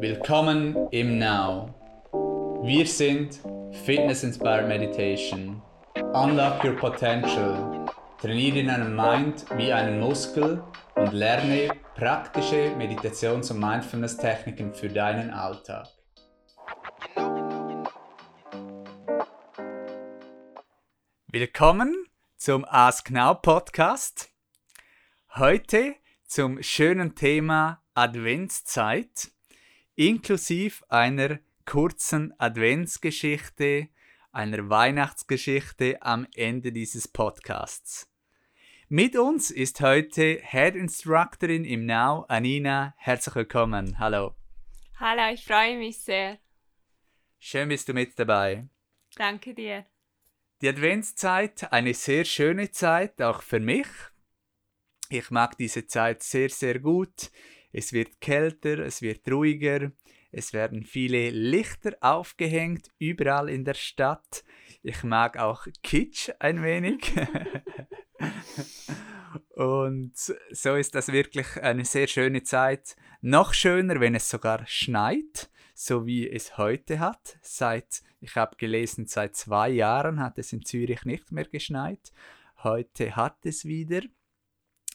Willkommen im Now. Wir sind Fitness Inspired Meditation. Unlock your potential. Trainiere deinen Mind wie einen Muskel und lerne praktische Meditations- und Mindfulness-Techniken für deinen Alltag. Willkommen zum Ask Now Podcast. Heute zum schönen Thema Adventszeit inklusive einer kurzen Adventsgeschichte, einer Weihnachtsgeschichte am Ende dieses Podcasts. Mit uns ist heute Head Instructorin im Now, Anina. Herzlich willkommen. Hallo. Hallo, ich freue mich sehr. Schön bist du mit dabei. Danke dir. Die Adventszeit, eine sehr schöne Zeit, auch für mich. Ich mag diese Zeit sehr, sehr gut. Es wird kälter, es wird ruhiger, es werden viele Lichter aufgehängt, überall in der Stadt. Ich mag auch Kitsch ein wenig. Und so ist das wirklich eine sehr schöne Zeit. Noch schöner, wenn es sogar schneit, so wie es heute hat. Seit, ich habe gelesen, seit zwei Jahren hat es in Zürich nicht mehr geschneit. Heute hat es wieder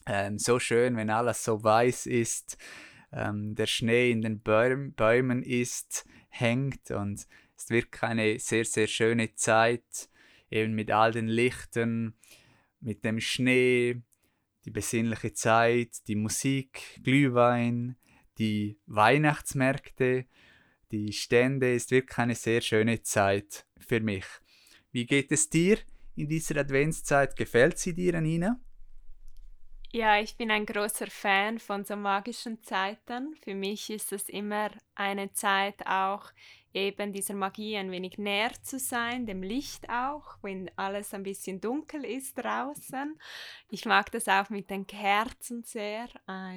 ähm, so schön, wenn alles so weiß ist, ähm, der Schnee in den Bäum Bäumen ist, hängt und es wird eine sehr, sehr schöne Zeit, eben mit all den Lichtern, mit dem Schnee, die besinnliche Zeit, die Musik, Glühwein, die Weihnachtsmärkte, die Stände, ist wirklich eine sehr schöne Zeit für mich. Wie geht es dir in dieser Adventszeit? Gefällt sie dir, Nina? Ja, ich bin ein großer Fan von so magischen Zeiten. Für mich ist es immer eine Zeit auch eben dieser Magie ein wenig näher zu sein, dem Licht auch, wenn alles ein bisschen dunkel ist draußen. Ich mag das auch mit den Kerzen sehr.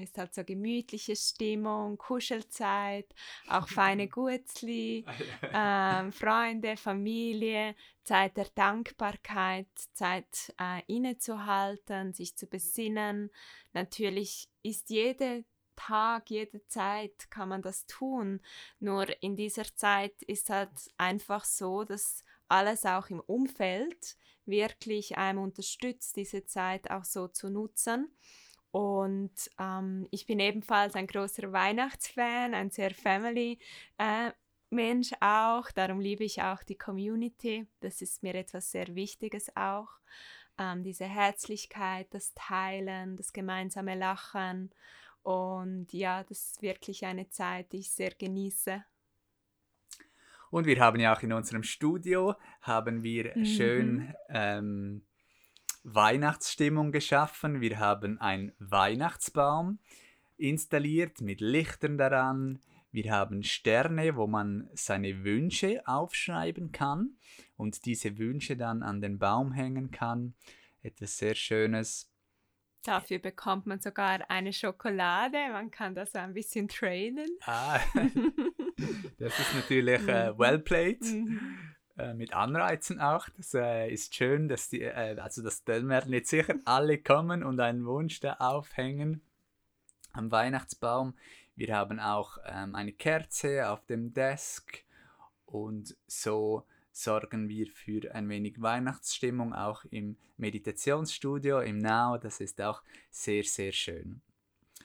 Es ist halt so gemütliche Stimmung, Kuschelzeit, auch feine Gutzli, äh, Freunde, Familie, Zeit der Dankbarkeit, Zeit äh, innezuhalten, sich zu besinnen. Natürlich ist jede Tag, jede Zeit kann man das tun. Nur in dieser Zeit ist halt einfach so, dass alles auch im Umfeld wirklich einem unterstützt, diese Zeit auch so zu nutzen. Und ähm, ich bin ebenfalls ein großer Weihnachtsfan, ein sehr Family. Äh, auch, darum liebe ich auch die Community. Das ist mir etwas sehr Wichtiges auch. Ähm, diese Herzlichkeit, das Teilen, das gemeinsame Lachen. Und ja, das ist wirklich eine Zeit, die ich sehr genieße. Und wir haben ja auch in unserem Studio, haben wir mhm. schön ähm, Weihnachtsstimmung geschaffen. Wir haben einen Weihnachtsbaum installiert mit Lichtern daran. Wir haben Sterne, wo man seine Wünsche aufschreiben kann und diese Wünsche dann an den Baum hängen kann. Etwas sehr Schönes. Dafür bekommt man sogar eine Schokolade. Man kann das ein bisschen trainen. Ah, das ist natürlich äh, mhm. well played. Mhm. Äh, mit Anreizen auch. Das äh, ist schön, dass die, äh, also das werden jetzt sicher alle kommen und einen Wunsch da aufhängen am Weihnachtsbaum. Wir haben auch ähm, eine Kerze auf dem Desk und so sorgen wir für ein wenig Weihnachtsstimmung auch im Meditationsstudio, im Now. Das ist auch sehr, sehr schön.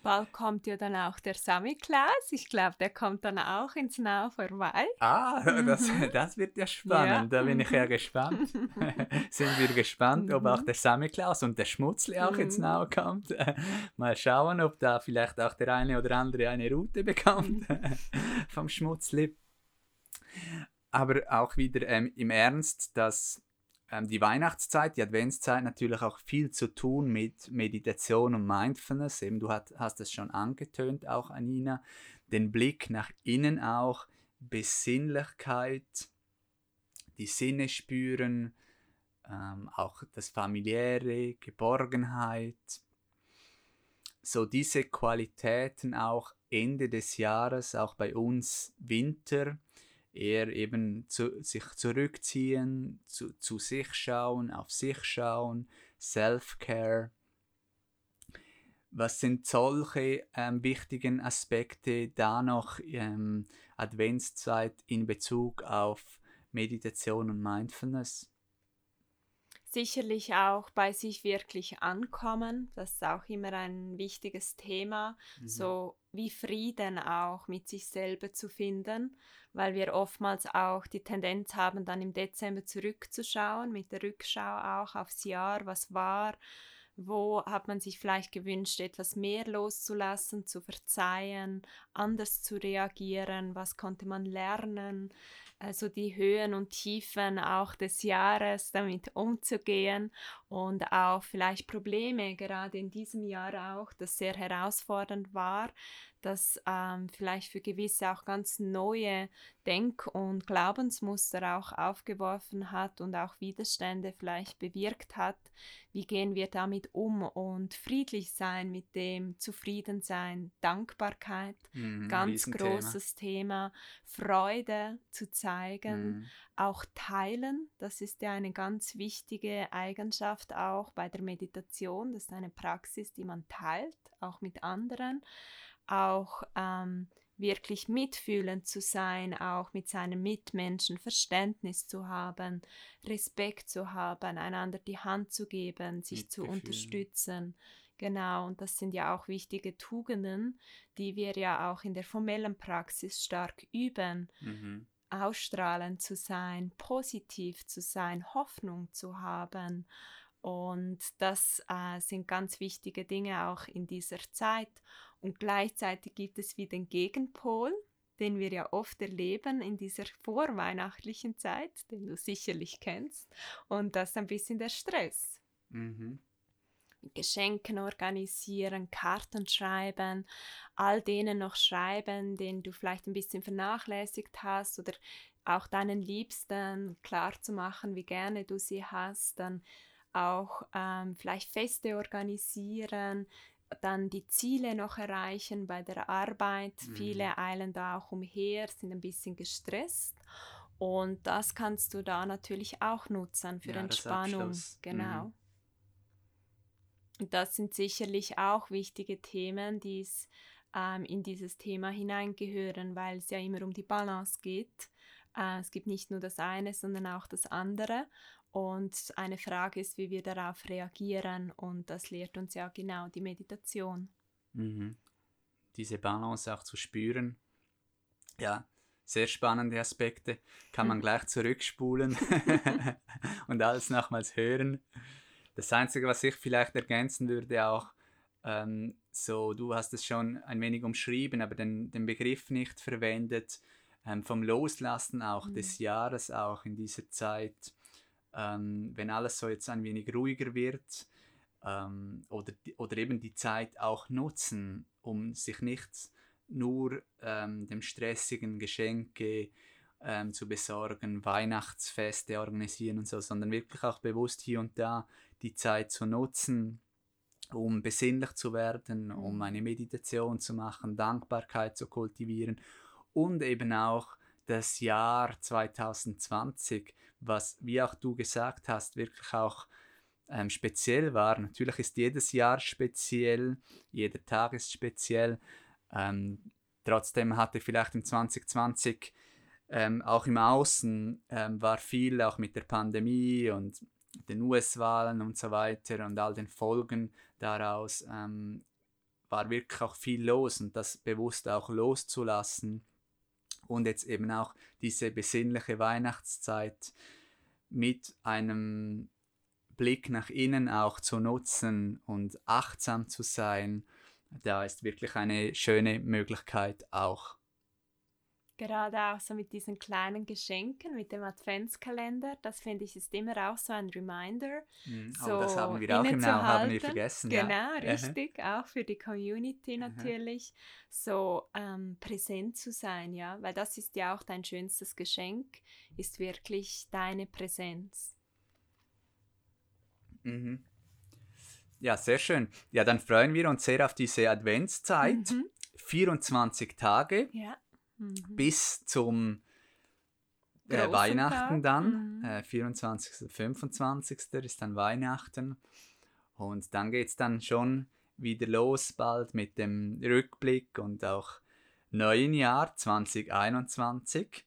Bald kommt ja dann auch der Sammy-Class. Ich glaube, der kommt dann auch ins Now vorbei. Ah, das, mhm. das wird ja spannend. Ja. Da bin ich ja gespannt. Sind wir gespannt, ob auch mhm. der Sammy-Class und der Schmutzli auch ins mhm. Now kommt. Mal schauen, ob da vielleicht auch der eine oder andere eine Route bekommt vom Schmutzli. Aber auch wieder ähm, im Ernst, dass ähm, die Weihnachtszeit, die Adventszeit natürlich auch viel zu tun mit Meditation und Mindfulness. Eben, du hat, hast es schon angetönt, auch Anina. Den Blick nach innen auch, Besinnlichkeit, die Sinne spüren, ähm, auch das familiäre, Geborgenheit. So diese Qualitäten auch Ende des Jahres, auch bei uns Winter, eher eben zu, sich zurückziehen, zu, zu sich schauen, auf sich schauen, Self-Care. Was sind solche ähm, wichtigen Aspekte da noch ähm, Adventszeit in Bezug auf Meditation und Mindfulness? Sicherlich auch bei sich wirklich ankommen. Das ist auch immer ein wichtiges Thema. Mhm. So wie Frieden auch mit sich selber zu finden, weil wir oftmals auch die Tendenz haben, dann im Dezember zurückzuschauen, mit der Rückschau auch aufs Jahr, was war, wo hat man sich vielleicht gewünscht, etwas mehr loszulassen, zu verzeihen, anders zu reagieren, was konnte man lernen, also die Höhen und Tiefen auch des Jahres damit umzugehen und auch vielleicht Probleme gerade in diesem Jahr auch, das sehr herausfordernd war, das ähm, vielleicht für gewisse auch ganz neue Denk- und Glaubensmuster auch aufgeworfen hat und auch Widerstände vielleicht bewirkt hat. Wie gehen wir damit um? Und friedlich sein mit dem, zufrieden sein, Dankbarkeit, mhm, ganz großes Thema, Freude zu zeigen, mhm. auch teilen, das ist ja eine ganz wichtige Eigenschaft auch bei der Meditation, das ist eine Praxis, die man teilt, auch mit anderen auch ähm, wirklich mitfühlend zu sein, auch mit seinen Mitmenschen Verständnis zu haben, Respekt zu haben, einander die Hand zu geben, sich zu unterstützen. Genau, und das sind ja auch wichtige Tugenden, die wir ja auch in der formellen Praxis stark üben. Mhm. Ausstrahlend zu sein, positiv zu sein, Hoffnung zu haben. Und das äh, sind ganz wichtige Dinge auch in dieser Zeit. Und gleichzeitig gibt es wie den Gegenpol, den wir ja oft erleben in dieser vorweihnachtlichen Zeit, den du sicherlich kennst. Und das ist ein bisschen der Stress. Mhm. Geschenken organisieren, Karten schreiben, all denen noch schreiben, den du vielleicht ein bisschen vernachlässigt hast oder auch deinen Liebsten klar zu machen, wie gerne du sie hast, dann auch ähm, vielleicht Feste organisieren, dann die Ziele noch erreichen bei der Arbeit. Mhm. Viele eilen da auch umher, sind ein bisschen gestresst. Und das kannst du da natürlich auch nutzen für ja, Entspannung. Genau. Mhm. Und das sind sicherlich auch wichtige Themen, die ähm, in dieses Thema hineingehören, weil es ja immer um die Balance geht. Äh, es gibt nicht nur das eine, sondern auch das andere. Und eine Frage ist, wie wir darauf reagieren. Und das lehrt uns ja genau die Meditation. Mhm. Diese Balance auch zu spüren. Ja, sehr spannende Aspekte. Kann man gleich zurückspulen und alles nochmals hören. Das Einzige, was ich vielleicht ergänzen würde, auch ähm, so, du hast es schon ein wenig umschrieben, aber den, den Begriff nicht verwendet, ähm, vom Loslassen auch mhm. des Jahres, auch in dieser Zeit ähm, wenn alles so jetzt ein wenig ruhiger wird ähm, oder, oder eben die Zeit auch nutzen, um sich nicht nur ähm, dem stressigen Geschenke ähm, zu besorgen, Weihnachtsfeste organisieren und so, sondern wirklich auch bewusst hier und da die Zeit zu nutzen, um besinnlich zu werden, um mhm. eine Meditation zu machen, Dankbarkeit zu kultivieren und eben auch das Jahr 2020 was, wie auch du gesagt hast, wirklich auch ähm, speziell war. Natürlich ist jedes Jahr speziell, jeder Tag ist speziell. Ähm, trotzdem hatte vielleicht im 2020 ähm, auch im Außen ähm, war viel auch mit der Pandemie und den US-Wahlen und so weiter und all den Folgen daraus ähm, war wirklich auch viel los und das bewusst auch loszulassen und jetzt eben auch diese besinnliche Weihnachtszeit mit einem Blick nach innen auch zu nutzen und achtsam zu sein, da ist wirklich eine schöne Möglichkeit auch. Gerade auch so mit diesen kleinen Geschenken, mit dem Adventskalender, das finde ich ist immer auch so ein Reminder. Mhm. So oh, das haben wir auch im haben wir vergessen. Genau, ja. richtig, auch für die Community natürlich, so ähm, präsent zu sein, ja, weil das ist ja auch dein schönstes Geschenk, ist wirklich deine Präsenz. Mhm. Ja, sehr schön. Ja, dann freuen wir uns sehr auf diese Adventszeit. Mhm. 24 Tage. Ja mhm. bis zum äh, Weihnachten dann. Mhm. Äh, 24. 25. ist dann Weihnachten. Und dann geht es dann schon wieder los bald mit dem Rückblick und auch neuen Jahr 2021.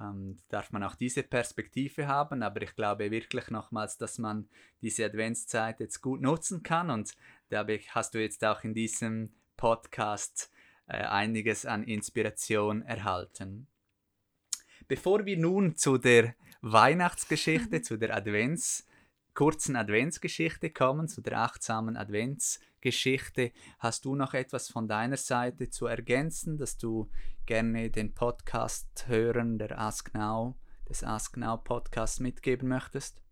Ähm, darf man auch diese Perspektive haben, aber ich glaube wirklich nochmals, dass man diese Adventszeit jetzt gut nutzen kann und dabei hast du jetzt auch in diesem Podcast einiges an Inspiration erhalten. Bevor wir nun zu der Weihnachtsgeschichte, zu der Advents, kurzen Adventsgeschichte kommen, zu der achtsamen Adventsgeschichte, hast du noch etwas von deiner Seite zu ergänzen, dass du gerne den Podcast hören, der Ask Now, des Ask Now Podcasts mitgeben möchtest?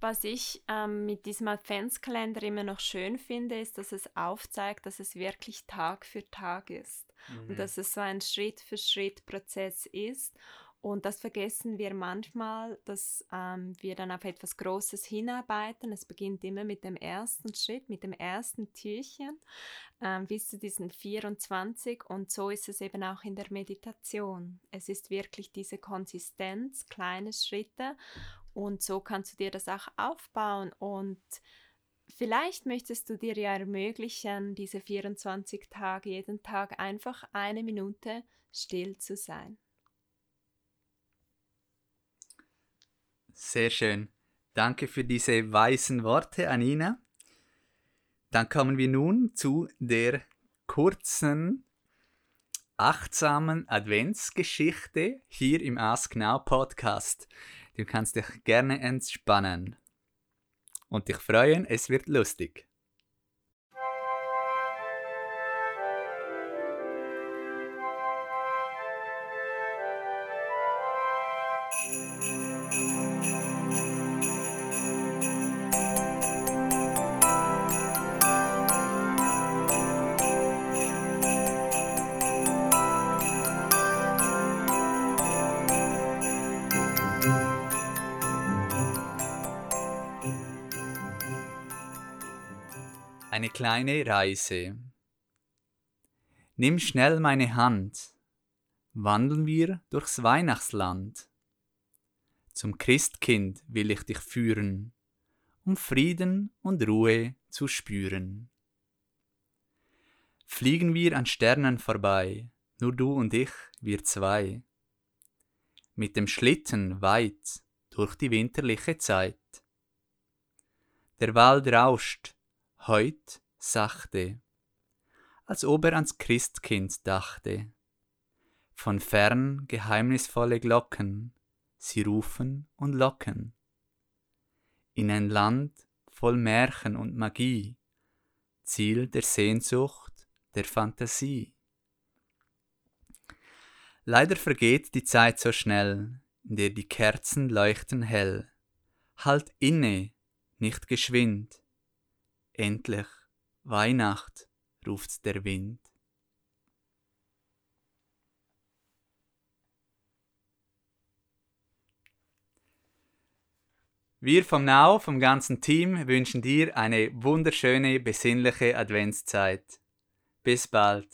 Was ich ähm, mit diesem Adventskalender immer noch schön finde, ist, dass es aufzeigt, dass es wirklich Tag für Tag ist mhm. und dass es so ein Schritt für Schritt Prozess ist und das vergessen wir manchmal, dass ähm, wir dann auf etwas Großes hinarbeiten. Es beginnt immer mit dem ersten Schritt, mit dem ersten Türchen ähm, bis zu diesen 24. Und so ist es eben auch in der Meditation. Es ist wirklich diese Konsistenz, kleine Schritte. Und so kannst du dir das auch aufbauen. Und vielleicht möchtest du dir ja ermöglichen, diese 24 Tage, jeden Tag einfach eine Minute still zu sein. Sehr schön. Danke für diese weisen Worte, Anina. Dann kommen wir nun zu der kurzen, achtsamen Adventsgeschichte hier im Ask Now Podcast. Du kannst dich gerne entspannen und dich freuen, es wird lustig. Kleine Reise. Nimm schnell meine Hand, wandeln wir durchs Weihnachtsland. Zum Christkind will ich dich führen, um Frieden und Ruhe zu spüren. Fliegen wir an Sternen vorbei, nur du und ich, wir zwei. Mit dem Schlitten weit durch die winterliche Zeit. Der Wald rauscht, heut sachte, als ob er ans Christkind dachte. Von fern geheimnisvolle Glocken, sie rufen und locken. In ein Land voll Märchen und Magie, Ziel der Sehnsucht, der Fantasie. Leider vergeht die Zeit so schnell, in der die Kerzen leuchten hell. Halt inne, nicht geschwind, Endlich Weihnacht, ruft der Wind. Wir vom Now, vom ganzen Team, wünschen dir eine wunderschöne, besinnliche Adventszeit. Bis bald.